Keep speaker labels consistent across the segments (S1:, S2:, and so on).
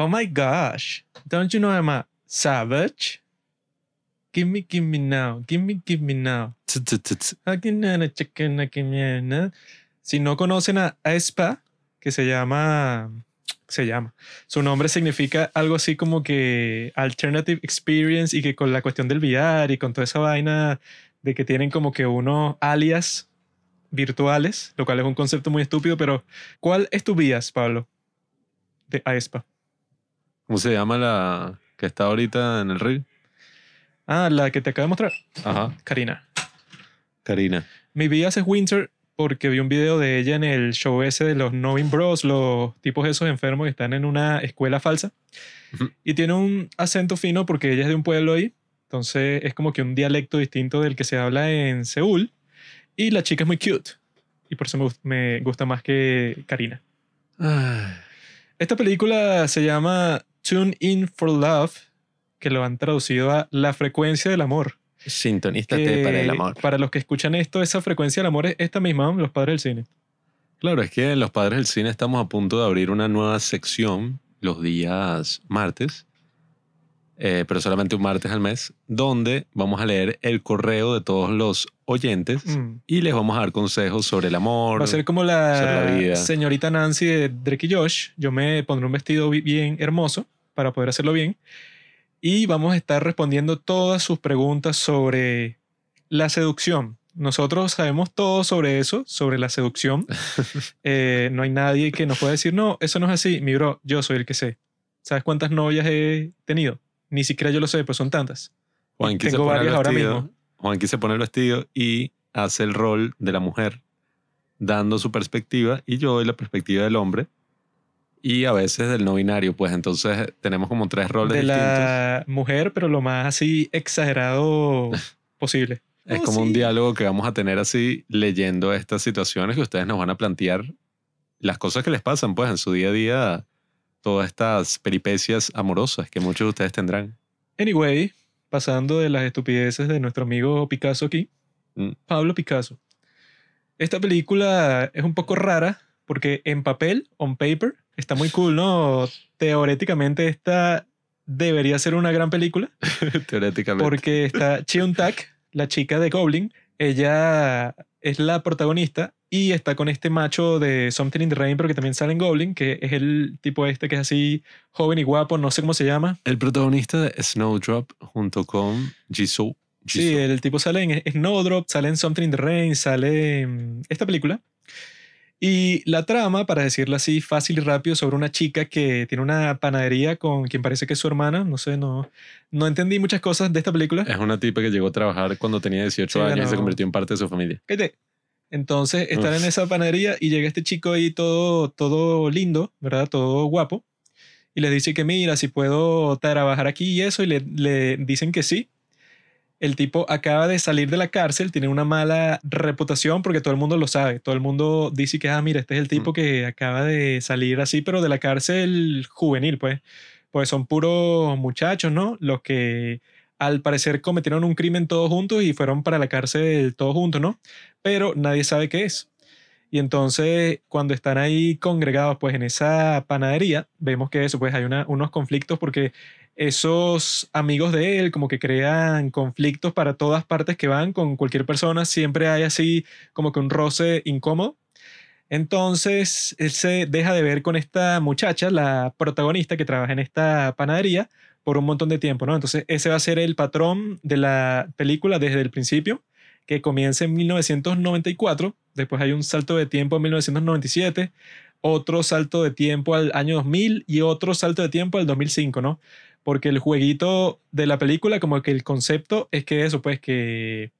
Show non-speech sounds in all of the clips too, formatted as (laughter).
S1: Oh my gosh. Don't you know I'm a savage? Give me, give me now. Give me, give me now. Si no conocen a Aespa, que se llama, se llama, su nombre significa algo así como que Alternative Experience y que con la cuestión del VR y con toda esa vaina de que tienen como que unos alias virtuales, lo cual es un concepto muy estúpido, pero ¿cuál es tu bias, Pablo? De Aespa.
S2: ¿Cómo se llama la que está ahorita en el ring?
S1: Ah, la que te acabo de mostrar,
S2: Ajá.
S1: Karina.
S2: Karina.
S1: Mi bias es Winter porque vi un video de ella en el show ese de los Novin Bros, los tipos esos enfermos que están en una escuela falsa. Y tiene un acento fino porque ella es de un pueblo ahí. Entonces es como que un dialecto distinto del que se habla en Seúl. Y la chica es muy cute. Y por eso me, gust- me gusta más que Karina. Esta película se llama Tune In for Love, que lo han traducido a La frecuencia del amor.
S2: Sintonístate
S1: Que
S2: para el amor.
S1: Para los que escuchan esto, esa frecuencia del amor es esta misma, los padres del cine.
S2: Claro, es que en los padres del cine estamos a punto de abrir una nueva sección los días martes, eh, pero solamente un martes al mes, donde vamos a leer el correo de todos los oyentes
S1: Mm.
S2: y les vamos a dar consejos sobre el amor.
S1: Va a ser como la,
S2: la vida.
S1: señorita Nancy de Drake y Josh. Yo me pondré un vestido bi- bien hermoso para poder hacerlo bien. Y vamos a estar respondiendo todas sus preguntas sobre la seducción. Nosotros sabemos todo sobre eso, sobre la seducción. (laughs) Eh, no hay nadie que nos pueda decir, no, eso no es así. Mi bro, yo soy el que sé. ¿Sabes cuántas novias he tenido? Ni siquiera yo lo sé, pero son tantas.
S2: Juanqui
S1: tengo varias ahora mismo.
S2: Juanqui se pone el vestido y hace el rol de la mujer, dando su perspectiva, y yo doy la perspectiva del hombre, y a veces del no binario. Pues entonces tenemos como tres roles
S1: De
S2: distintos.
S1: la mujer, pero lo más así exagerado (laughs) posible.
S2: Es
S1: Oh,
S2: como un diálogo que vamos a tener así leyendo estas situaciones que ustedes nos van a plantear las cosas que les pasan pues en su día a día, todas estas peripecias amorosas que muchos de ustedes tendrán.
S1: Anyway, pasando de las estupideces de nuestro amigo Picasso aquí,
S2: Mm.
S1: Pablo Picasso. Esta película es un poco rara porque en papel, on paper, está muy cool, ¿no? Teóricamente esta debería ser una gran película (laughs)
S2: Teóricamente.
S1: porque está Cheon Tak, la chica de Goblin. Ella es la protagonista y está con este macho de Something in the Rain, pero que también sale en Goblin, que es el tipo este que es así joven y guapo, no sé cómo se llama.
S2: El protagonista de Snowdrop junto con Jisoo.
S1: Sí, el tipo sale en Snowdrop, sale en Something in the Rain, sale en esta película. Y la trama, para decirlo así fácil y rápido, sobre una chica que tiene una panadería con quien parece que es su hermana. No sé, no, no entendí muchas cosas de esta película.
S2: Es una tipa que llegó a trabajar cuando tenía 18
S1: Sí,
S2: años y se convirtió en parte de su familia.
S1: Entonces
S2: Uf.
S1: en esa panadería y llega este chico ahí todo, todo lindo, ¿verdad? Todo guapo. Y les dice que mira, si puedo trabajar aquí y eso. Y le, le dicen que sí. El tipo acaba de salir de la cárcel, tiene una mala reputación porque todo el mundo lo sabe. Todo el mundo dice que, ah, mira, este es el tipo
S2: Mm.
S1: que acaba de salir así, pero de la cárcel juvenil, pues. Pues son puros muchachos, ¿no? Los que al parecer cometieron un crimen todos juntos y fueron para la cárcel todos juntos, ¿no? Pero nadie sabe qué es. Y entonces, cuando están ahí congregados, pues en esa panadería, vemos que eso, pues hay una- unos conflictos porque esos amigos de él como que crean conflictos para todas partes que van con cualquier persona, siempre hay así como que un roce incómodo. Entonces, él se deja de ver con esta muchacha, la protagonista que trabaja en esta panadería, por un montón de tiempo, ¿no? Entonces, ese va a ser el patrón de la película desde el principio, que comienza en 1994, después hay un salto de tiempo en 1997, otro salto de tiempo al año 2000 y otro salto de tiempo al 2005, ¿no? Porque el jueguito de la película, como que el concepto es que eso, pues que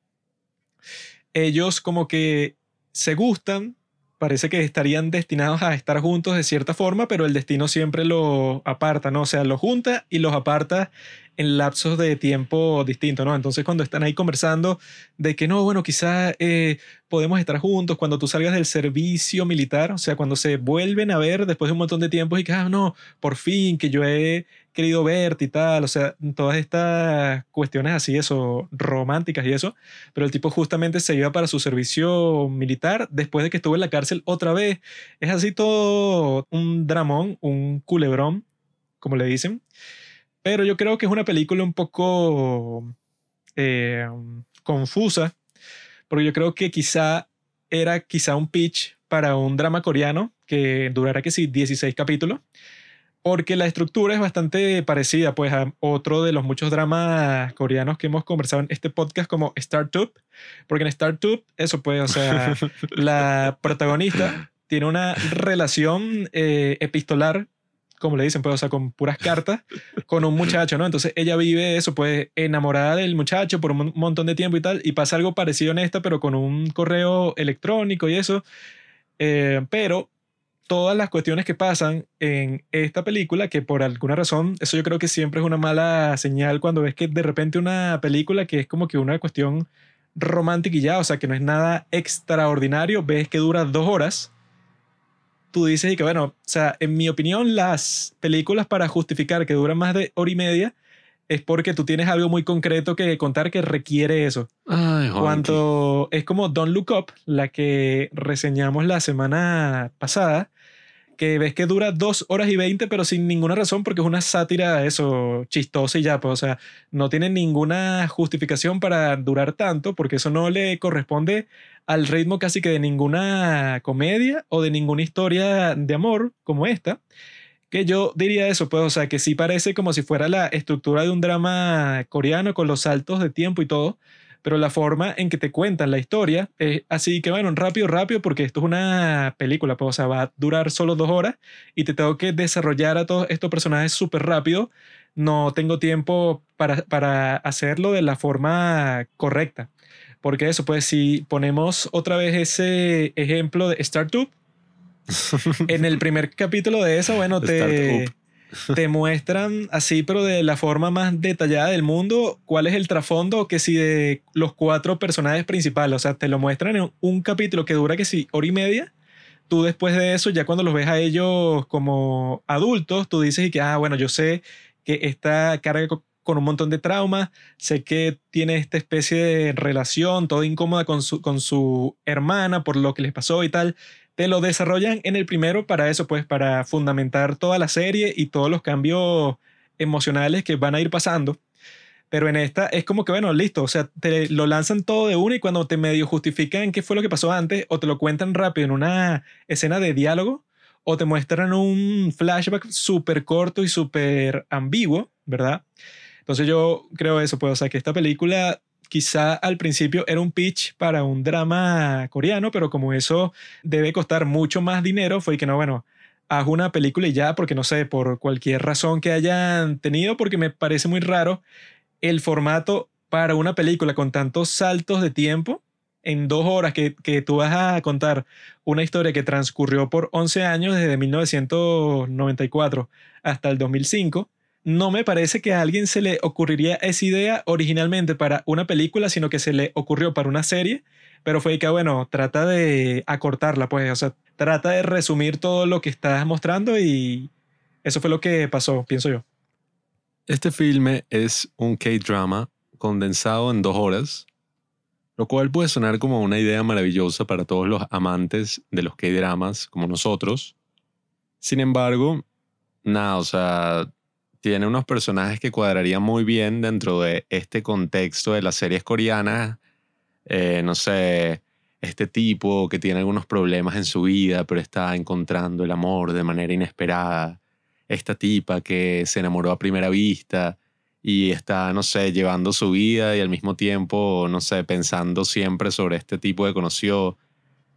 S1: ellos como que se gustan, parece que estarían destinados a estar juntos de cierta forma, pero el destino siempre los aparta, ¿no? O sea, los junta y los aparta en lapsos de tiempo distintos, ¿no? Entonces cuando están ahí conversando de que no, bueno, quizás eh, podemos estar juntos cuando tú salgas del servicio militar, o sea, cuando se vuelven a ver después de un montón de tiempo y que, ah, no, por fin, que yo he querido verte y tal, o sea, todas estas cuestiones así, eso, románticas y eso, pero el tipo justamente se iba para su servicio militar después de que estuvo en la cárcel otra vez. Es así todo un dramón, un culebrón como le dicen. Pero yo creo que es una película un poco eh, confusa, porque yo creo que quizá era quizá un pitch para un drama coreano que durara que sí 16 capítulos, porque la estructura es bastante parecida pues a otro de los muchos dramas coreanos que hemos conversado en este podcast como Startup, porque en Startup eso pues, o sea, (laughs) la protagonista tiene una relación eh, epistolar como le dicen, pues, o sea, con puras cartas, con un muchacho, ¿no? Entonces ella vive eso, pues, enamorada del muchacho por un montón de tiempo y tal, y pasa algo parecido en esta, pero con un correo electrónico y eso. Eh, pero todas las cuestiones que pasan en esta película, que por alguna razón, eso yo creo que siempre es una mala señal cuando ves que de repente una película que es como que una cuestión romántica y ya, o sea, que no es nada extraordinario, ves que dura dos horas tú dices y que, bueno, o sea, en mi opinión, las películas para justificar que duran más de hora y media es porque tú tienes algo muy concreto que contar que requiere eso.
S2: Ay,
S1: Cuando es como Don't Look Up, la que reseñamos la semana pasada, que ves que dura dos horas y veinte, pero sin ninguna razón, porque es una sátira, eso, chistosa y ya, pues, o sea, no tiene ninguna justificación para durar tanto, porque eso no le corresponde al ritmo casi que de ninguna comedia o de ninguna historia de amor como esta. Que yo diría eso, pues, o sea, que sí parece como si fuera la estructura de un drama coreano con los saltos de tiempo y todo, pero la forma en que te cuentan la historia es así que, bueno, rápido, rápido, porque esto es una película, pues, o sea, va a durar solo dos horas y te tengo que desarrollar a todos estos personajes súper rápido. No tengo tiempo para, para hacerlo de la forma correcta. Porque eso, pues, si ponemos otra vez ese ejemplo de Startup, en el primer capítulo de eso, bueno, te, te (laughs) muestran así, pero de la forma más detallada del mundo, cuál es el trasfondo que si de los cuatro personajes principales, o sea, te lo muestran en un capítulo que dura que si hora y media. Tú después de eso, ya cuando los ves a ellos como adultos, tú dices y que, ah, bueno, yo sé que esta carga con un montón de traumas, sé que tiene esta especie de relación toda incómoda con su, con su hermana por lo que les pasó y tal, te lo desarrollan en el primero para eso, pues para fundamentar toda la serie y todos los cambios emocionales que van a ir pasando. Pero en esta es como que, bueno, listo, o sea, te lo lanzan todo de uno y cuando te medio justifican qué fue lo que pasó antes, o te lo cuentan rápido en una escena de diálogo, o te muestran un flashback súper corto y súper ambiguo, ¿verdad? Entonces yo creo eso, pues, o sea, que esta película quizá al principio era un pitch para un drama coreano, pero como eso debe costar mucho más dinero, fue que no, bueno, haz una película y ya, porque no sé, por cualquier razón que hayan tenido, porque me parece muy raro el formato para una película con tantos saltos de tiempo en dos horas que, que tú vas a contar una historia que transcurrió por 11 años desde 1994 hasta el 2005 no me parece que a alguien se le ocurriría esa idea originalmente para una película, sino que se le ocurrió para una serie, pero fue que, bueno, trata de acortarla, pues, o sea, trata de resumir todo lo que estás mostrando y eso fue lo que pasó, pienso yo.
S2: Este filme es un K-drama condensado en dos horas, lo cual puede sonar como una idea maravillosa para todos los amantes de los K-dramas como nosotros. Sin embargo, nada, o sea, tiene unos personajes que cuadrarían muy bien dentro de este contexto de las series coreanas. Eh, no sé, este tipo que tiene algunos problemas en su vida, pero está encontrando el amor de manera inesperada. Esta tipa que se enamoró a primera vista y está, no sé, llevando su vida y al mismo tiempo, no sé, pensando siempre sobre este tipo que conoció.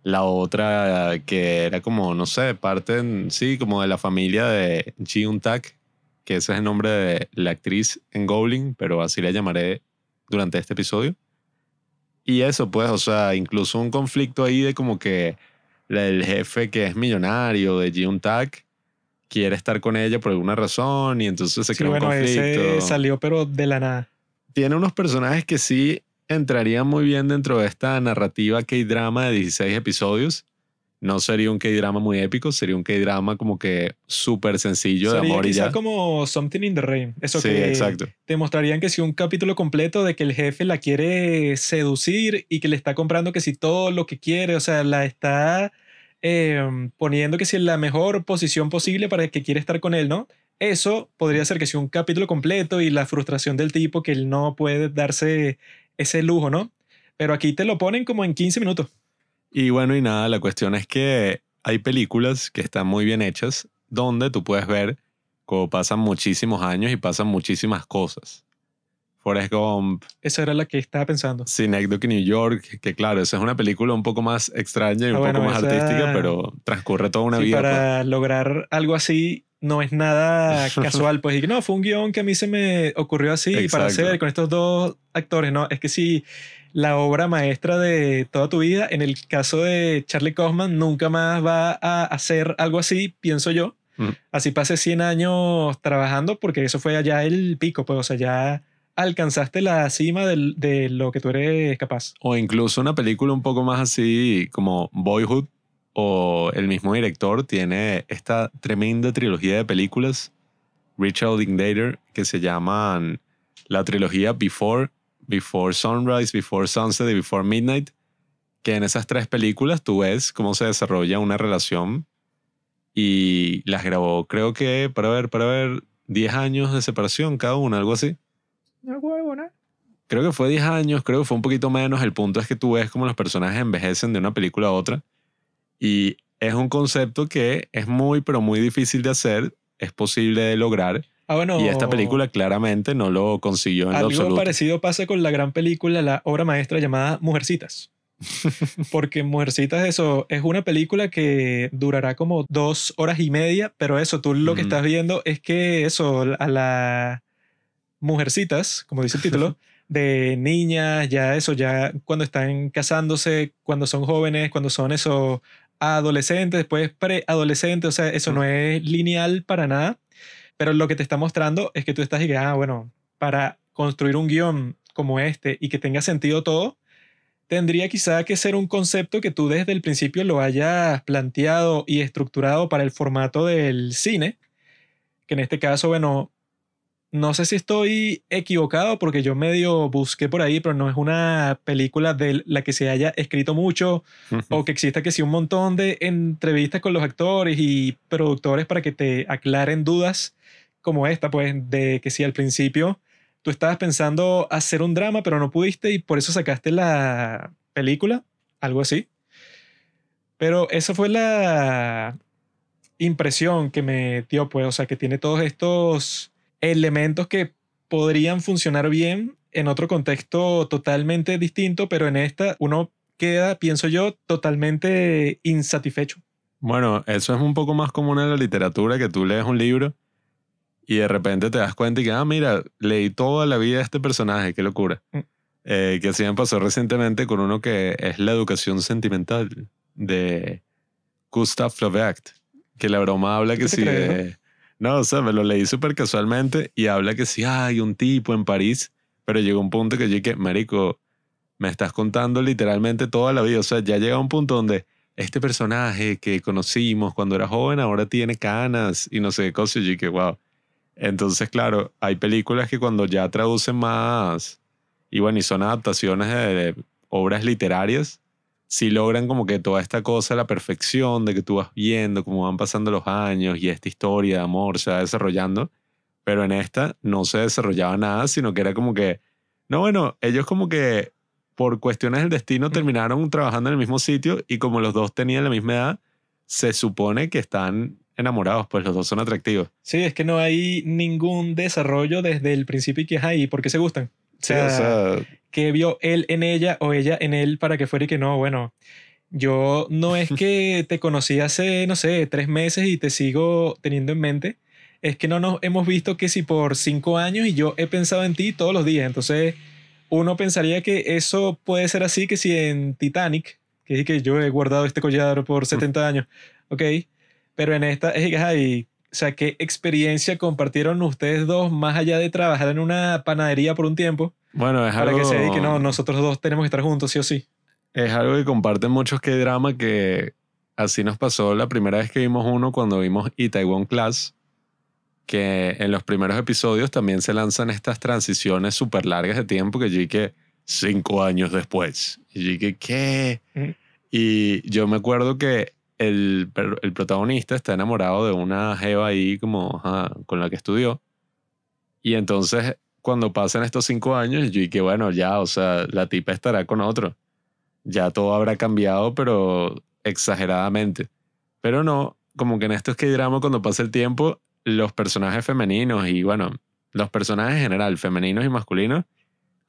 S2: La otra que era como, no sé, parte, sí, como de la familia de Ji Tak, que ese es el nombre de la actriz en Goblin, pero así la llamaré durante este episodio. Y eso, pues, o sea, incluso un conflicto ahí de como que el jefe que es millonario de Jiun Tak quiere estar con ella por alguna razón y entonces se crea un conflicto. Ese
S1: salió pero de la nada.
S2: Tiene unos personajes que sí entrarían muy bien dentro de esta narrativa K-drama de 16 episodios no sería un K-drama muy épico, sería un K-drama como que súper sencillo de amor y ya.
S1: como Something in the Rain. Eso
S2: sí,
S1: que
S2: exacto.
S1: te mostrarían que si un capítulo completo de que el jefe la quiere seducir y que le está comprando que si todo lo que quiere, o sea, la está em, poniendo que si en la mejor posición posible para el que quiere estar con él, ¿no? eso podría ser que sea un capítulo completo y la frustración del tipo que él no puede darse ese lujo, ¿no? Pero aquí te lo ponen como en 15 minutos.
S2: Y bueno, y nada, la cuestión es que hay películas que están muy bien hechas donde tú puedes ver cómo pasan muchísimos años y pasan muchísimas cosas. Forrest Gump,
S1: Esa era la que estaba pensando.
S2: Synecdoche, New York, que claro, esa es una película un poco más extraña y un
S1: Ah, bueno,
S2: poco más
S1: esa-
S2: artística, pero transcurre toda una
S1: Sí,
S2: vida. pues.
S1: para lograr algo así no es nada (laughs) casual, pues, y que no, fue un guion que a mí se me ocurrió así para
S2: Exacto.
S1: hacer con estos dos actores, no, es que sí, la obra maestra de toda tu vida, en el caso de Charlie Kaufman, nunca más va a hacer algo así, pienso yo.
S2: Mm.
S1: Así pase 100 años trabajando, porque eso fue allá el pico, pues, o sea, ya alcanzaste la cima del- de lo que tú eres capaz.
S2: O incluso una película un poco más así como Boyhood o el mismo director tiene esta tremenda trilogía de películas, Richard Linklater, que se llaman la trilogía Before, Before Sunrise, Before Sunset y Before Midnight, que en esas tres películas tú ves cómo se desarrolla una relación y las grabó creo que para ver, para ver 10 años de separación cada una, algo así.
S1: No.
S2: Creo que fue 10 años, creo que fue un poquito menos. El punto es que tú ves cómo los personajes envejecen de una película a otra. Y es un concepto que es muy, pero muy difícil de hacer. Es posible de lograr.
S1: Ah, bueno.
S2: Y esta película claramente no lo consiguió en lo
S1: Algo
S2: absoluto.
S1: parecido pasa con la gran película, la obra maestra llamada Mujercitas. (laughs) Porque Mujercitas, eso, es una película que durará como dos horas y media, pero eso, tú lo que estás viendo es que eso, a la Mujercitas, como dice el título, (laughs) de niñas, ya eso, ya cuando están casándose, cuando son jóvenes, cuando son eso, adolescentes, después preadolescentes, o sea, eso no es lineal para nada, pero lo que te está mostrando es que tú estás y ah, bueno, para construir un guion como este y que tenga sentido todo, tendría quizá que ser un concepto que tú desde el principio lo hayas planteado y estructurado para el formato del cine, que en este caso, bueno, no sé si estoy equivocado porque yo medio busqué por ahí, pero no es una película de la que se haya escrito mucho (laughs) o que exista que sí un montón de entrevistas con los actores y productores para que te aclaren dudas como esta, pues de que si al principio tú estabas pensando hacer un drama pero no pudiste y por eso sacaste la película, algo así. Pero esa fue la impresión que me dio, pues, o sea, que tiene todos estos elementos que podrían funcionar bien en otro contexto totalmente distinto, pero en esta uno queda, pienso yo, totalmente insatisfecho.
S2: Bueno, eso es un poco más común en la literatura, que tú lees un libro y de repente te das cuenta y que, ah, mira, leí toda la vida de este personaje, qué locura.
S1: Mm.
S2: Eh, que así me pasó recientemente con uno que es La educación sentimental de Gustav Flaubert, que la broma habla que
S1: ¿Qué te
S2: sí de... No, o sea, me lo leí súper casualmente y habla que sí, hay un tipo en París, pero llegó un punto que yo dije, marico, me estás contando literalmente toda la vida, o sea, ya llega un punto donde este personaje que conocimos cuando era joven ahora tiene canas y no sé qué cosas. Y yo que, wow. Entonces, claro, hay películas que cuando ya traducen más, y bueno, y son adaptaciones de obras literarias, sí logran como que toda esta cosa, la perfección de que tú vas viendo cómo van pasando los años y esta historia de amor se va desarrollando. Pero en esta no se desarrollaba nada, sino que era como que, no, bueno, ellos como que por cuestiones del destino terminaron trabajando en el mismo sitio y como los dos tenían la misma edad, se supone que están enamorados, pues los dos son atractivos.
S1: Sí, es que no hay ningún desarrollo desde el principio y que es ahí, ¿por qué se gustan? O
S2: Sí,
S1: sea,
S2: o sea,
S1: que vio él en ella o ella en él para que fuera y que no, bueno, yo no es (laughs) que te conocí hace, no sé, tres meses y te sigo teniendo en mente, es que no nos hemos visto que si por cinco años y yo he pensado en ti todos los días, entonces uno pensaría que eso puede ser así que si en Titanic, que es que yo he guardado este collar por 70 años, ok, pero en esta es que, ay, o sea, ¿qué experiencia compartieron ustedes dos más allá de trabajar en una panadería por un tiempo?
S2: bueno, es
S1: Para
S2: algo,
S1: que se dedique, no, nosotros dos tenemos que estar juntos, sí o sí.
S2: es algo que comparten muchos que drama que así nos pasó la primera vez que vimos uno cuando vimos Itaewon Class, que en los primeros episodios también se lanzan estas transiciones súper largas de tiempo que yo dije cinco años después. Y yo dije, ¿qué?
S1: Ujú.
S2: Y yo me acuerdo que el, el protagonista está enamorado de una jeva ahí como con la que estudió. Y entonces, cuando pasan estos cinco años, yo dije, bueno, ya, o sea, la tipa estará con otro. Ya todo habrá cambiado, pero exageradamente. Pero no, como que en estos que drama cuando pasa el tiempo, los personajes femeninos y bueno, los personajes en general, femeninos y masculinos,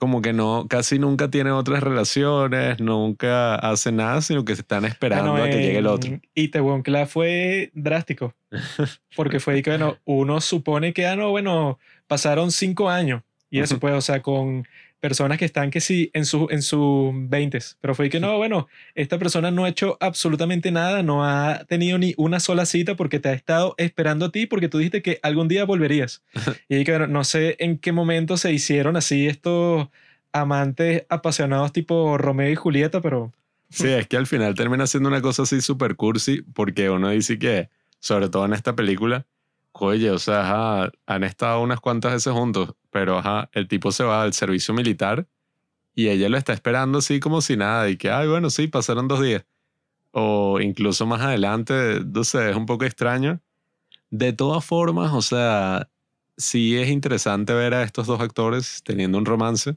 S2: como que no, casi nunca tienen otras relaciones, nunca hacen nada, sino que se están esperando
S1: Bueno,
S2: a que llegue el otro.
S1: Itaewon Class fue drástico. (laughs) Porque fue que, bueno, uno supone que, ah, no, bueno, pasaron cinco años. Y eso, pues, o sea, con personas que están que sí en sus en sus 20. Pero fue que, no, bueno, esta persona no ha hecho absolutamente nada, no ha tenido ni una sola cita porque te ha estado esperando a ti porque tú dijiste que algún día volverías. (laughs) y que, bueno, no sé en qué momento se hicieron así estos amantes apasionados tipo Romeo y Julieta, pero
S2: Sí, es que al final termina siendo una cosa así super cursi, porque uno dice que, sobre todo en esta película, oye, o sea, ajá, han estado unas cuantas veces juntos, pero ajá, el tipo se va al servicio militar y ella lo está esperando así como si nada, y que, ay, bueno, sí, pasaron dos días. O incluso más adelante, no sé, es un poco extraño. De todas formas, o sea, sí es interesante ver a estos dos actores teniendo un romance.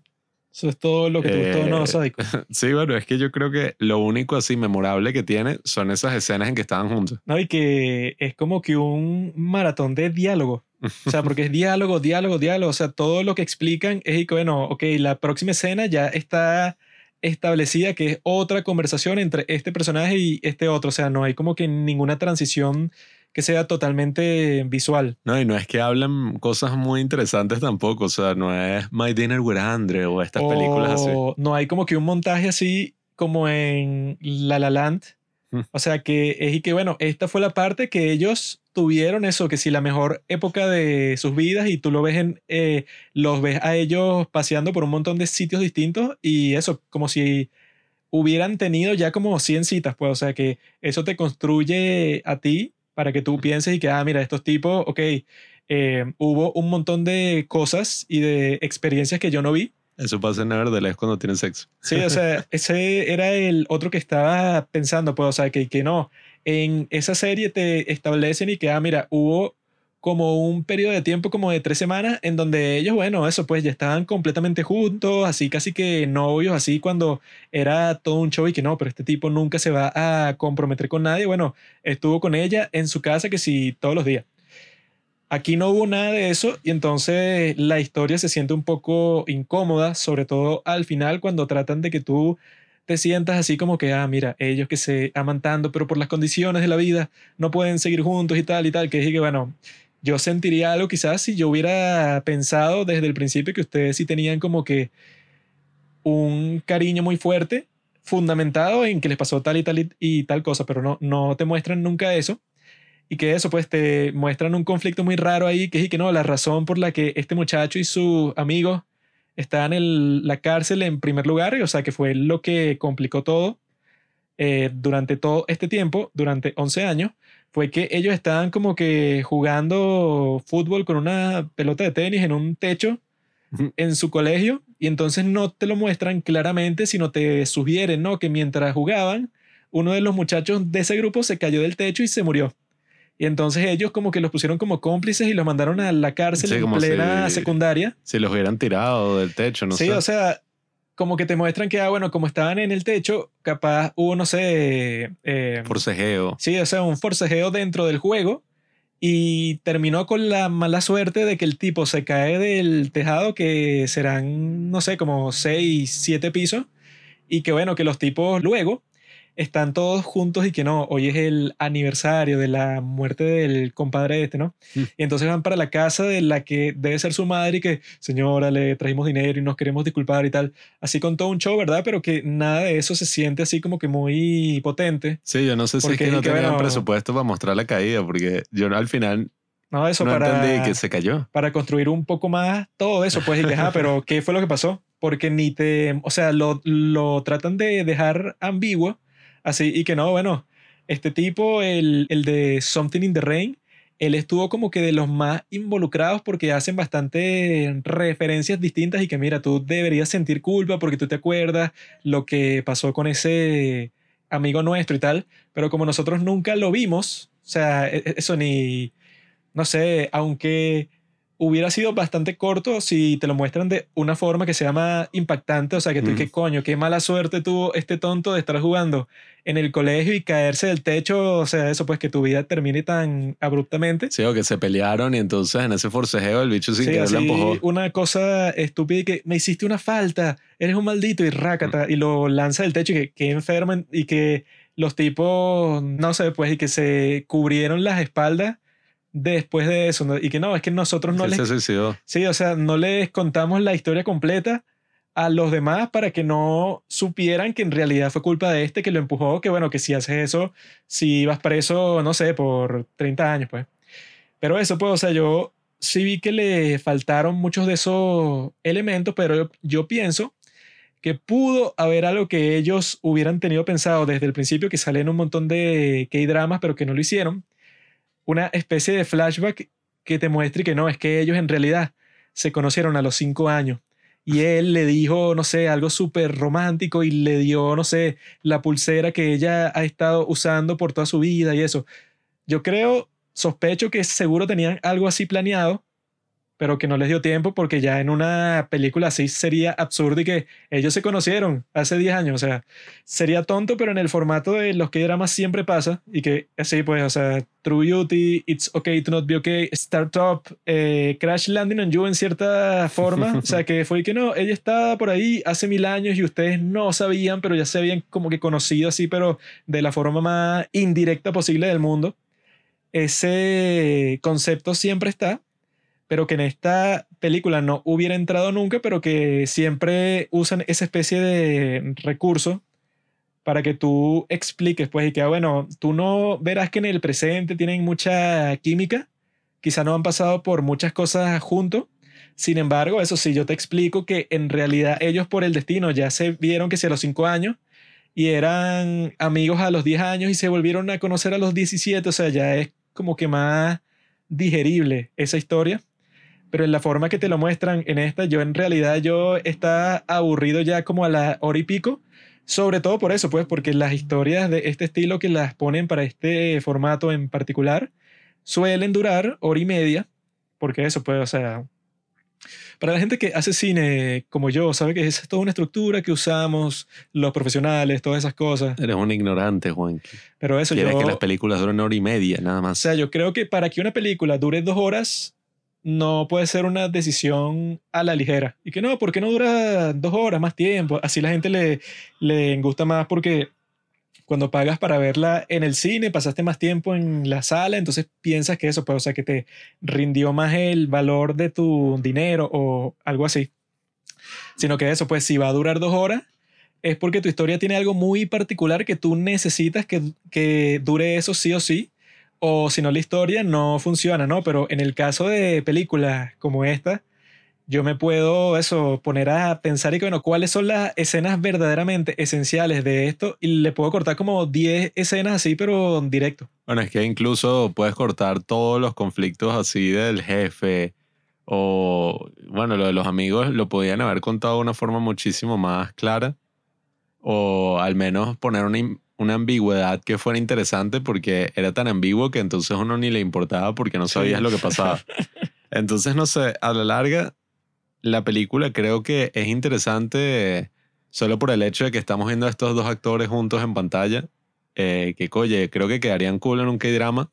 S1: eso es todo lo que te gustó, ¿no?
S2: Eh,
S1: Sádico. (laughs)
S2: Sí, bueno, es que yo creo que lo único así memorable que tiene son esas escenas en que estaban juntos.
S1: No, y que es como que un maratón de diálogo. O sea, porque es diálogo, diálogo, diálogo. O sea, todo lo que explican es y que, bueno, ok, la próxima escena ya está establecida que es otra conversación entre este personaje y este otro. O sea, no hay como que ninguna transición que sea totalmente visual.
S2: No, y no es que hablan cosas muy interesantes tampoco. O sea, no es My Dinner with Andre o estas películas así.
S1: O no hay como que un montaje así como en La La Land.
S2: Mm.
S1: O sea, que es y que, bueno, esta fue la parte que ellos tuvieron eso, que si la mejor época de sus vidas y tú lo ves en, eh, los ves a ellos paseando por un montón de sitios distintos y eso, como si hubieran tenido ya como 100 citas, pues, o sea, que eso te construye a ti para que tú pienses y que, ah, mira, estos tipos, ok, eh, hubo un montón de cosas y de experiencias que yo no vi.
S2: Eso pasa en Nevertheless cuando tienen sexo.
S1: Sí, o sea, (laughs) ese era el otro que estaba pensando, pues, o sea, que, que no. En esa serie te establecen y que, ah, mira, hubo como un periodo de tiempo como de tres semanas en donde ellos, bueno, eso pues ya estaban completamente juntos, así casi que novios, así cuando era todo un show y que no, pero este tipo nunca se va a comprometer con nadie. Bueno, estuvo con ella en su casa que sí, todos los días. Aquí no hubo nada de eso y entonces la historia se siente un poco incómoda, sobre todo al final cuando tratan de que tú te sientas así como que, ah, mira, ellos que se aman tanto, pero por las condiciones de la vida no pueden seguir juntos y tal y tal, que dije que, bueno, yo sentiría algo quizás si yo hubiera pensado desde el principio que ustedes sí tenían como que un cariño muy fuerte, fundamentado en que les pasó tal y tal y, tal cosa, pero no, no te muestran nunca eso. Y que eso, pues te muestran un conflicto muy raro ahí, que es que no, la razón por la que este muchacho y sus amigos están en la cárcel en primer lugar, o sea, que fue lo que complicó todo eh, durante todo este tiempo, durante 11 años, fue que ellos estaban como que jugando fútbol con una pelota de tenis en un techo en su colegio y entonces no te lo muestran claramente, sino te sugieren, ¿no? Que mientras jugaban, uno de los muchachos de ese grupo se cayó del techo y se murió. Y entonces ellos como que los pusieron como cómplices y los mandaron a la cárcel
S2: Sí,
S1: en plena
S2: si-
S1: secundaria.
S2: Si los hubieran tirado del techo, no
S1: sí,
S2: sé.
S1: o sea, como que te muestran que, ah, bueno, como estaban en el techo, capaz hubo, no sé, eh,
S2: Forcejeo.
S1: Sí, o sea, un forcejeo dentro del juego y terminó con la mala suerte de que el tipo se cae del tejado que serán, no sé, como 6, 7 pisos y que bueno, que los tipos luego están todos juntos y que no, hoy es el aniversario de la muerte del compadre este, ¿no?
S2: Mm.
S1: Y entonces van para la casa de la que debe ser su madre y que, señora, le trajimos dinero y nos queremos disculpar y tal. Así con todo un show, ¿verdad? Pero que nada de eso se siente así como que muy potente.
S2: Sí, yo no sé si es que no
S1: que,
S2: tenían
S1: bueno-
S2: presupuesto para mostrar la caída, porque yo al final
S1: No, eso
S2: no
S1: para...
S2: entendí que se cayó.
S1: para construir un poco más todo eso, pues, y que, ajá, pero ¿qué fue lo que pasó? Porque ni te, o sea, lo, lo tratan de dejar ambiguo, así, y que no, bueno, este tipo, el, el de Something in the Rain, él estuvo como que de los más involucrados porque hacen bastante referencias distintas y que mira, tú deberías sentir culpa porque tú te acuerdas lo que pasó con ese amigo nuestro y tal, pero como nosotros nunca lo vimos, o sea, e- e- eso ni, no sé, aunque hubiera sido bastante corto si te lo muestran de una forma que sea más impactante, o sea, que tú,
S2: Mm.
S1: qué coño, qué mala suerte tuvo este tonto de estar jugando en el colegio y caerse del techo, o sea, eso pues que tu vida termine tan abruptamente.
S2: Sí, o que se pelearon y entonces en ese forcejeo el bicho sin
S1: Sí,
S2: querer
S1: así
S2: empujó.
S1: una cosa estúpida y que me hiciste una falta, eres un maldito y rácata, y lo lanza del techo y que, que enferma y que los tipos, no sé, pues, y que se cubrieron las espaldas después de eso, ¿no? y que no, es que nosotros no les,
S2: se suicidó.
S1: sí, o sea, no les contamos la historia completa a los demás para que no supieran que en realidad fue culpa de este que lo empujó, que bueno, que si haces eso, si vas preso, no sé, por 30 años, pues. Pero eso, pues, o sea, yo sí vi que le faltaron muchos de esos elementos, pero yo, yo pienso que pudo haber algo que ellos hubieran tenido pensado desde el principio, que salen un montón de K-dramas, pero que no lo hicieron. Una especie de flashback que te muestre que no, es que ellos en realidad se conocieron a los cinco años. Y él le dijo, no sé, algo súper romántico y le dio, no sé, la pulsera que ella ha estado usando por toda su vida y eso. Yo creo, sospecho que seguro tenían algo así planeado, pero que no les dio tiempo porque ya en una película así sería absurdo y que ellos se conocieron hace 10 años. O sea, sería tonto, pero en el formato de los que dramas siempre pasa y que así pues, o sea, True Beauty, It's Okay to Not Be Okay, Startup, eh, Crash Landing on You en cierta forma. o sea, (laughs) que fue que no, ella estaba por ahí hace mil años y ustedes no sabían, pero ya se habían como que conocido así, pero de la forma más indirecta posible del mundo. Ese concepto siempre está, pero que en esta película no hubiera entrado nunca, pero que siempre usan esa especie de recurso para que tú expliques, pues, y que, ah, bueno, tú no verás que en el presente tienen mucha química, quizá no han pasado por muchas cosas juntos, sin embargo, eso sí, yo te explico que en realidad ellos por el destino ya se vieron que si a los 5 años y eran amigos a los 10 años y se volvieron a conocer a los 17, o sea, ya es como que más digerible esa historia pero en la forma que te lo muestran en esta, yo en realidad yo está aburrido ya como a la hora y pico, sobre todo por eso, pues, porque las historias de este estilo que las ponen para este formato en particular suelen durar hora y media, porque eso, pues, o sea, para la gente que hace cine como yo, sabe que es toda una estructura que usamos los profesionales, todas esas cosas,
S2: Eres un ignorante, Juan.
S1: pero eso
S2: Quieres
S1: yo...
S2: que las películas duren una hora y media, nada
S1: O
S2: más.
S1: sea, yo creo que para que una película dure dos horas, no puede ser una decisión a la ligera. Y que no, ¿por qué no dura dos horas más tiempo? Así la gente le, le gusta más porque cuando pagas para verla en el cine, pasaste más tiempo en la sala, entonces piensas que eso, pues, o sea, que te rindió más el valor de tu dinero o algo así. Sino que eso, pues, si va a durar dos horas, es porque tu historia tiene algo muy particular que tú necesitas que, que dure eso sí o sí o si no la historia no funciona, ¿no? Pero en el caso de películas como esta, yo me puedo eso poner a pensar y que bueno, cuáles son las escenas verdaderamente esenciales de esto y le puedo cortar como 10 escenas así pero directo.
S2: Bueno, es que incluso puedes cortar todos los conflictos así del jefe o, bueno, lo de los amigos lo podían haber contado de una forma muchísimo más clara o al menos poner una, una ambigüedad que fuera interesante porque era tan ambiguo que entonces uno ni le importaba porque no
S1: Sí.
S2: sabías lo que pasaba. (laughs) Entonces, no sé, a la larga, la película creo que es interesante solo por el hecho de que estamos viendo a estos dos actores juntos en pantalla, eh, que, oye, creo que quedarían cool en un K-drama.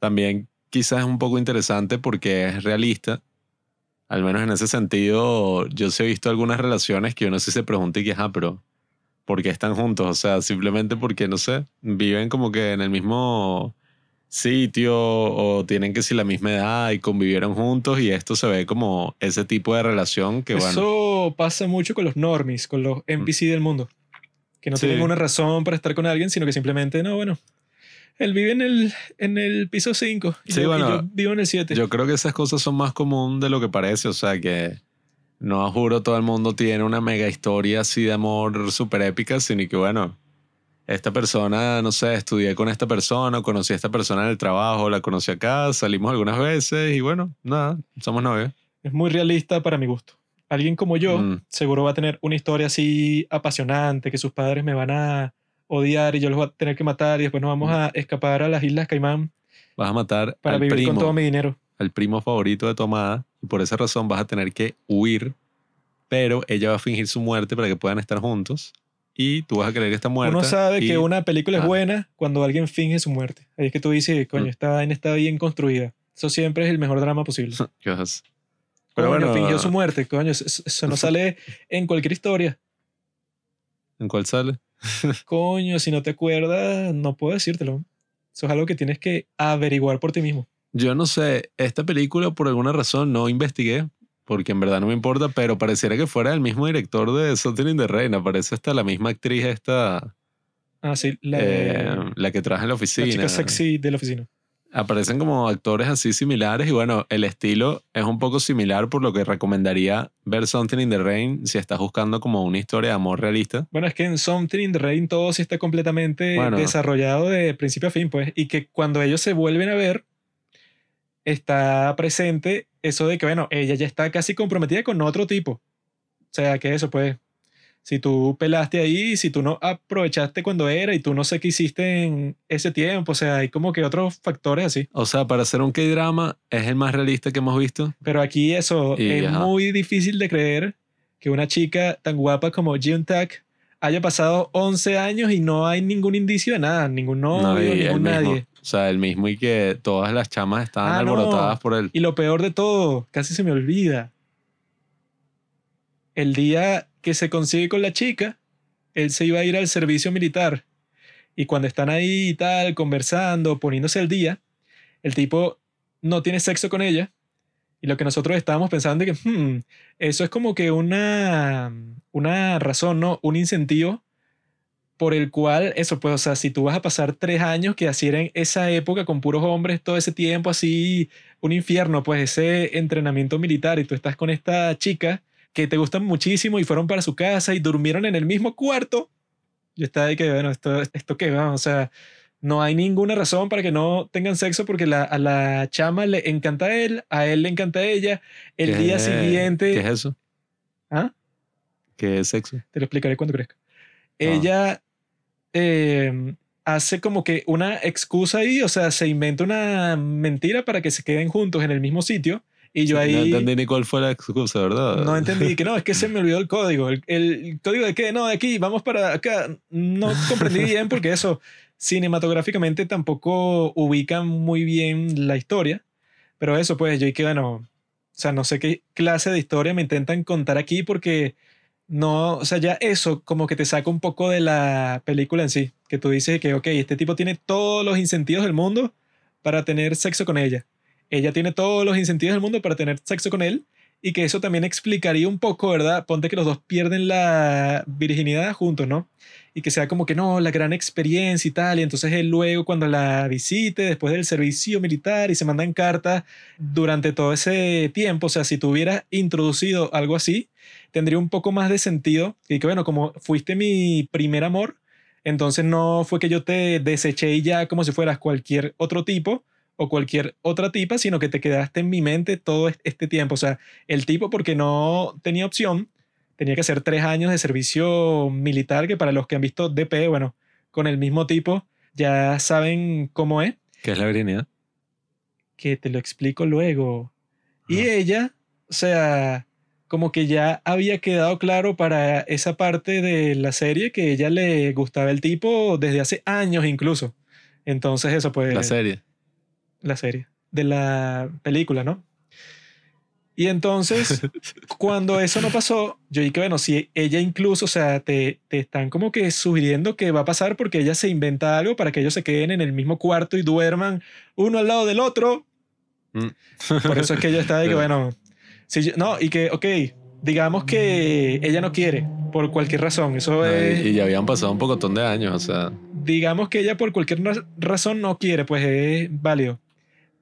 S2: También quizás es un poco interesante porque es realista. Al menos en ese sentido, yo sí he visto algunas relaciones que uno sí se pregunta y que, ajá, pero ¿por qué están juntos? O sea, simplemente porque, no sé, viven como que en el mismo sitio o tienen que si la misma edad y convivieron juntos y esto se ve como ese tipo de relación que, bueno,
S1: Eso pasa mucho con los normies, con los NPC del mundo, que no
S2: Sí.
S1: tienen una razón para estar con alguien, sino que simplemente, no, bueno, él vive en el, en el piso 5 y,
S2: Sí,
S1: yo, y
S2: bueno,
S1: yo vivo en el 7.
S2: yo creo que esas cosas son más común de lo que parece, o sea que no juro todo el mundo tiene una mega historia así de amor súper épica, sino que bueno, esta persona, no sé, estudié con esta persona, conocí a esta persona en el trabajo, la conocí acá, salimos algunas veces y bueno, nada, somos novios.
S1: Es muy realista para mi gusto. Alguien como yo
S2: Mm.
S1: seguro va a tener una historia así apasionante, que sus padres me van a odiar y yo los voy a tener que matar y después nos vamos a escapar a las Islas Caimán
S2: Vas a matar
S1: para
S2: al
S1: vivir
S2: primo,
S1: con todo mi dinero.
S2: Al primo favorito de tu amada y por esa razón vas a tener que huir, pero ella va a fingir su muerte para que puedan estar juntos y tú vas a creer que está muerta.
S1: Uno sabe
S2: y-
S1: que una película es
S2: Ah.
S1: buena cuando alguien finge su muerte. Ahí es que tú dices, coño,
S2: Mm.
S1: esta vaina está bien construida. Eso siempre es el mejor drama posible. (laughs) Pero coño,
S2: bueno,
S1: fingió su muerte, coño. Eso- eso no (laughs) sale en cualquier historia.
S2: ¿En cuál sale? (laughs)
S1: Coño, si no te acuerdas, no puedo decírtelo. Eso es algo que tienes que averiguar por ti mismo.
S2: Yo no sé, esta película por alguna razón no investigué, porque en verdad no me importa, pero pareciera que fuera el mismo director de Something in the Rain. Aparece hasta la misma actriz esta,
S1: Ah, sí, la,
S2: eh, la que traje en la
S1: la
S2: oficina.
S1: chica sexy de la oficina.
S2: Aparecen como actores así similares y bueno, el estilo es un poco similar por lo que recomendaría ver Something in the Rain si estás buscando como una historia de amor realista.
S1: Bueno, es que en Something in the Rain todo sí está completamente
S2: Bueno.
S1: desarrollado de principio a fin, pues. Y que cuando ellos se vuelven a ver, está presente eso de que, bueno, ella ya está casi comprometida con otro tipo. O sea, que eso, pues. Si tú pelaste ahí, si tú no aprovechaste cuando era y tú no sé qué hiciste en ese tiempo, o sea, hay como que otros factores así.
S2: O sea, para hacer un K-drama es el más realista que hemos visto.
S1: Pero aquí eso
S2: Y,
S1: es
S2: ajá.
S1: muy difícil de creer que una chica tan guapa como Jun Tak haya pasado 11 años y no hay ningún indicio de nada, ningún novio,
S2: el
S1: ningún
S2: mismo,
S1: nadie.
S2: O sea, el mismo y que todas las chamas estaban
S1: Ah, no.
S2: alborotadas por él.
S1: Y lo peor de todo, casi se me olvida. El día que se consigue con la chica, él se iba a ir al servicio militar. Y cuando están ahí y tal, conversando, poniéndose al día, el tipo no tiene sexo con ella. Y lo que nosotros estábamos pensando es que hmm, eso es como que una, una razón, ¿no? Un incentivo por el cual, eso, pues, o sea, si tú vas a pasar tres años que así era en esa época con puros hombres todo ese tiempo, así, un infierno, pues ese entrenamiento militar y tú estás con esta chica que te gustan muchísimo y fueron para su casa y durmieron en el mismo cuarto. Yo estaba ahí que, bueno, esto, esto qué va, o sea, no hay ninguna razón para que no tengan sexo porque la, a la chama le encanta a él, a él le encanta a ella. El
S2: ¿Qué
S1: día
S2: es-
S1: siguiente...
S2: ¿Qué es eso?
S1: ¿Ah?
S2: ¿Qué es sexo?
S1: Te lo explicaré cuando crezca.
S2: Ah.
S1: Ella eh, hace como que una excusa ahí, o sea, se inventa una mentira para que se queden juntos en el mismo sitio. Y yo
S2: No
S1: ahí
S2: entendí ni cuál fue la excusa, ¿verdad?
S1: no entendí que no, es que se me olvidó el código. El, el código de qué, no, de aquí, vamos para acá. No comprendí bien porque eso cinematográficamente tampoco ubican muy bien la historia. Pero eso, pues, yo y que, bueno, o sea, no sé qué clase de historia me intentan contar aquí porque no, o sea, ya eso como que te saca un poco de la película en sí, que tú dices que, ok, este tipo tiene todos los incentivos del mundo para tener sexo con ella. Ella tiene todos los incentivos del mundo para tener sexo con él y que eso también explicaría un poco, ¿verdad? Ponte que los dos pierden la virginidad juntos, ¿no? Y que sea como que no, la gran experiencia y tal, y entonces él luego cuando la visite después del servicio militar y se mandan cartas durante todo ese tiempo, o sea, si tuviera introducido algo así, tendría un poco más de sentido y que bueno, como fuiste mi primer amor, entonces no fue que yo te deseché y ya como si fueras cualquier otro tipo o cualquier otra tipa, sino que te quedaste en mi mente todo est- este tiempo. O sea, el tipo porque no tenía opción, tenía que hacer tres años de servicio militar, que para los que han visto DP, bueno, con el mismo tipo, ya saben cómo es,
S2: ¿Qué es la virginidad?
S1: que te lo explico luego. Y ella, o sea, como que ya había quedado claro para esa parte de la serie que ella le gustaba el tipo desde hace años incluso. Entonces eso pues...
S2: La serie.
S1: La serie, de la película, ¿no? Y entonces, (laughs) cuando eso no pasó, yo dije, bueno, si ella incluso, o sea, te, te están como que sugiriendo que va a pasar porque ella se inventa algo para que ellos se queden en el mismo cuarto y duerman uno al lado del otro.
S2: Mm.
S1: Por eso es que yo estaba de que, (laughs) bueno, si yo- no, y que, ok, digamos que ella no quiere, por cualquier razón, eso es
S2: y, y ya habían pasado un pocotón de años, o sea.
S1: digamos que ella por cualquier ra- razón no quiere, pues es válido.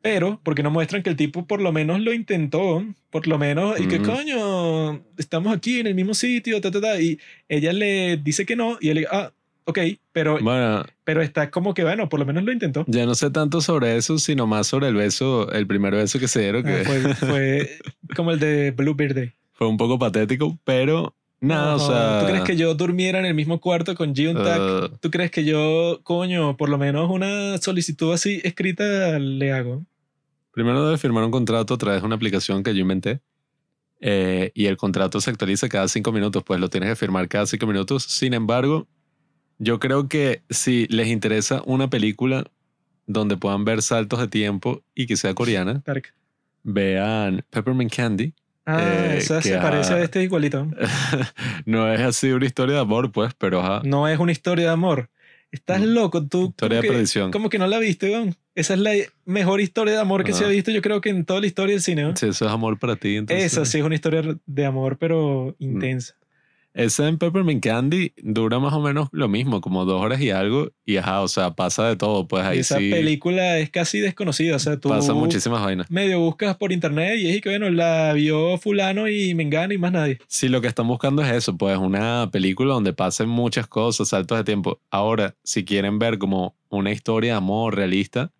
S1: Pero, porque no muestran que el tipo por lo menos lo intentó, por lo menos, y que
S2: Ujú.
S1: coño, estamos aquí en el mismo sitio, ta, ta, ta, y ella le dice que no, y él, ah, ok, pero,
S2: Bueno,
S1: pero está como que, bueno, por lo menos lo intentó.
S2: ya no sé tanto sobre eso, sino más sobre el beso, el primer beso que se dieron, que
S1: Ah, fue, (laughs) fue como el de Blue Birthday.
S2: fue un poco patético, pero Nada, o
S1: Ojo,
S2: sea.
S1: ¿Tú crees que yo durmiera en el mismo cuarto con Ji
S2: uh,
S1: ¿Tú crees que yo, coño, por lo menos una solicitud así escrita le hago?
S2: Primero debes firmar un contrato a través de una aplicación que yo inventé. eh, y el contrato se actualiza cada cinco minutos, pues lo tienes que firmar cada cinco minutos. Sin embargo, yo creo que si les interesa una película donde puedan ver saltos de tiempo y que sea coreana,
S1: Tarek.
S2: vean Peppermint Candy.
S1: Ah,
S2: Eh,
S1: esa se parece a este igualito. (laughs)
S2: no es así una historia de amor, pues, pero ajá,
S1: No es una historia de amor. Estás
S2: No.
S1: loco, tú.
S2: historia de
S1: que-
S2: perdición.
S1: Como que no la viste, weón. Esa es la mejor historia de amor que se ha
S2: Ajá.
S1: visto, yo creo que en toda la historia del cine. ¿no?
S2: Si eso es amor para ti, entonces.
S1: Esa sí es una historia de amor, pero
S2: Mm.
S1: intensa.
S2: Esa en Peppermint Candy dura más o menos lo mismo, como dos horas y algo. Y ajá, o sea, pasa de todo. Pues ahí
S1: Esa
S2: sí
S1: película es casi desconocida. O sea, tú
S2: pasa muchísimas vainas.
S1: medio buscas por internet y es que, bueno, la vio fulano y Mengano y más nadie.
S2: Sí, lo que están buscando es eso, pues una película donde pasen muchas cosas, saltos de tiempo. Ahora, si quieren ver como una historia de amor realista,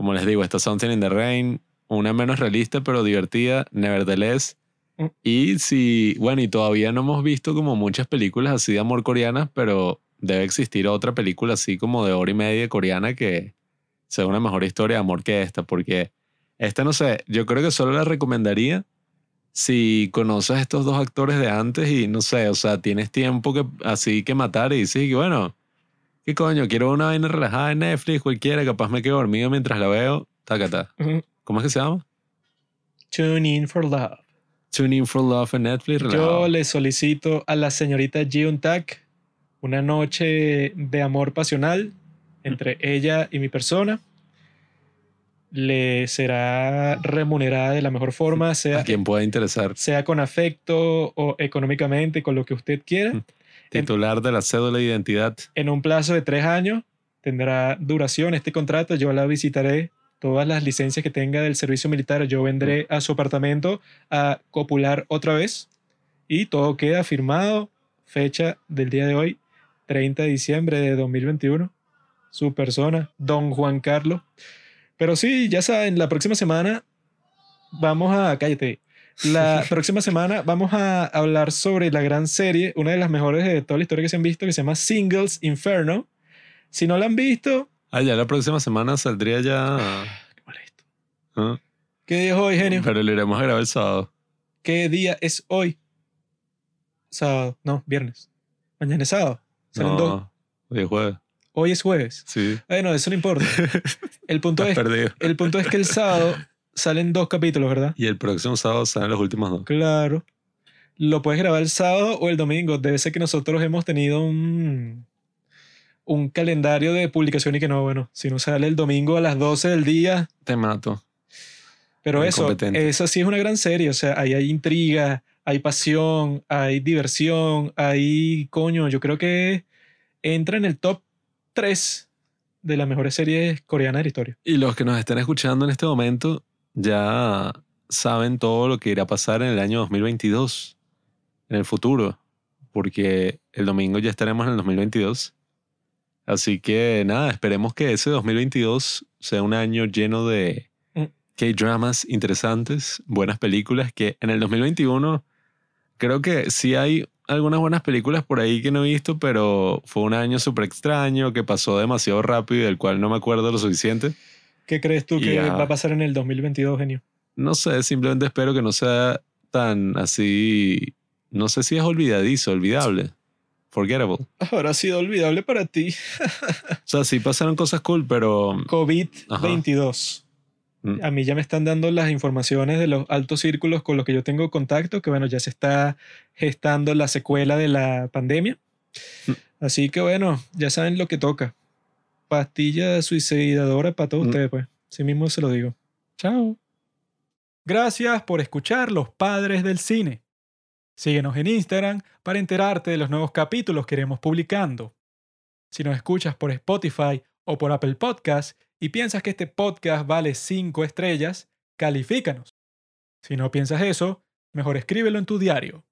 S2: como les digo, está Something in the Rain, una menos realista pero divertida, Nevertheless.
S1: Mm.
S2: Y si, bueno, y todavía no hemos visto como muchas películas así de amor coreanas, pero debe existir otra película así como de hora y media coreana que sea una mejor historia de amor que esta, porque esta no sé, yo creo que solo la recomendaría si conoces a estos dos actores de antes y no sé, o sea, tienes tiempo que así que matar y dices que bueno, ¿qué coño? Quiero una vaina relajada en Netflix, cualquiera, capaz me quedo dormido mientras la veo, tacata.
S1: Ujú.
S2: ¿Cómo es que se llama?
S1: Tune in for love.
S2: Tune in for love en Netflix. relajado.
S1: Yo le solicito a la señorita Jiun Tak una noche de amor pasional entre ella y mi persona. Le será remunerada de la mejor forma, sea,
S2: A quien pueda interesar.
S1: sea con afecto o económicamente, con lo que usted quiera.
S2: Titular de la cédula de identidad.
S1: En un plazo de tres años tendrá duración este contrato. Yo la visitaré. Todas las licencias que tenga del servicio militar, yo vendré a su apartamento a copular otra vez. Y todo queda firmado. Fecha del día de hoy, 30 de diciembre de 2021. Su persona, don Juan Carlos. Pero sí, ya saben, la próxima semana vamos a... Cállate. La (laughs) próxima semana vamos a hablar sobre la gran serie, una de las mejores de toda la historia que se han visto, que se llama Singles Inferno. Si no la han visto,
S2: Ah, ya la próxima semana saldría ya.
S1: qué molesto.
S2: ¿ah?
S1: ¿Qué día es hoy, genio?
S2: Pero lo iremos a grabar el sábado.
S1: ¿Qué día es hoy? Sábado, no, viernes. Mañana es sábado. Salen dos.
S2: No, hoy es jueves.
S1: Hoy es jueves.
S2: Sí.
S1: Bueno, eso no importa. (laughs) El punto, es,
S2: perdido.
S1: el punto es que el sábado salen dos capítulos, ¿verdad?
S2: Y el próximo sábado salen los últimos dos.
S1: Claro. Lo puedes grabar el sábado o el domingo. Debe ser que nosotros hemos tenido un, un calendario de publicación y que no, bueno, si no sale el domingo a las 12 del día.
S2: Te mato.
S1: Pero eso, esa sí es una gran serie. O sea, ahí hay intriga, hay pasión, hay diversión, hay coño. Yo creo que entra en el top 3 de las mejores series coreanas de la historia.
S2: Y los que nos estén escuchando en este momento ya saben todo lo que irá a pasar en el año 2022, en el futuro, porque el domingo ya estaremos en el 2022. Así que nada, esperemos que ese 2022 sea un año lleno de
S1: Mm.
S2: K-dramas interesantes, buenas películas, que en el 2021 creo que sí hay algunas buenas películas por ahí que no he visto, pero fue un año súper extraño, que pasó demasiado rápido y del cual no me acuerdo lo suficiente.
S1: ¿Qué crees tú que
S2: Ya.
S1: va a pasar en el 2022, genio?
S2: No sé, simplemente espero que no sea tan así. No sé si es olvidadizo, olvidable. Forgettable. O (laughs)
S1: Habrá sido olvidable para ti.
S2: sea, sí pasaron cosas cool, pero.
S1: COVID-22.
S2: Mm.
S1: A mí ya me están dando las informaciones de los altos círculos con los que yo tengo contacto, que bueno, ya se está gestando la secuela de la pandemia.
S2: Mm.
S1: Así que bueno, ya saben lo que toca. Pastilla suicidadora para todos
S2: Mm.
S1: ustedes, pues. Sí mismo se lo digo. Chao. Gracias por escuchar Los Padres del Cine. Síguenos en Instagram para enterarte de los nuevos capítulos que iremos publicando. Si nos escuchas por Spotify o por Apple Podcast y piensas que este podcast vale 5 estrellas, califícanos. Si no piensas eso, mejor escríbelo en tu diario.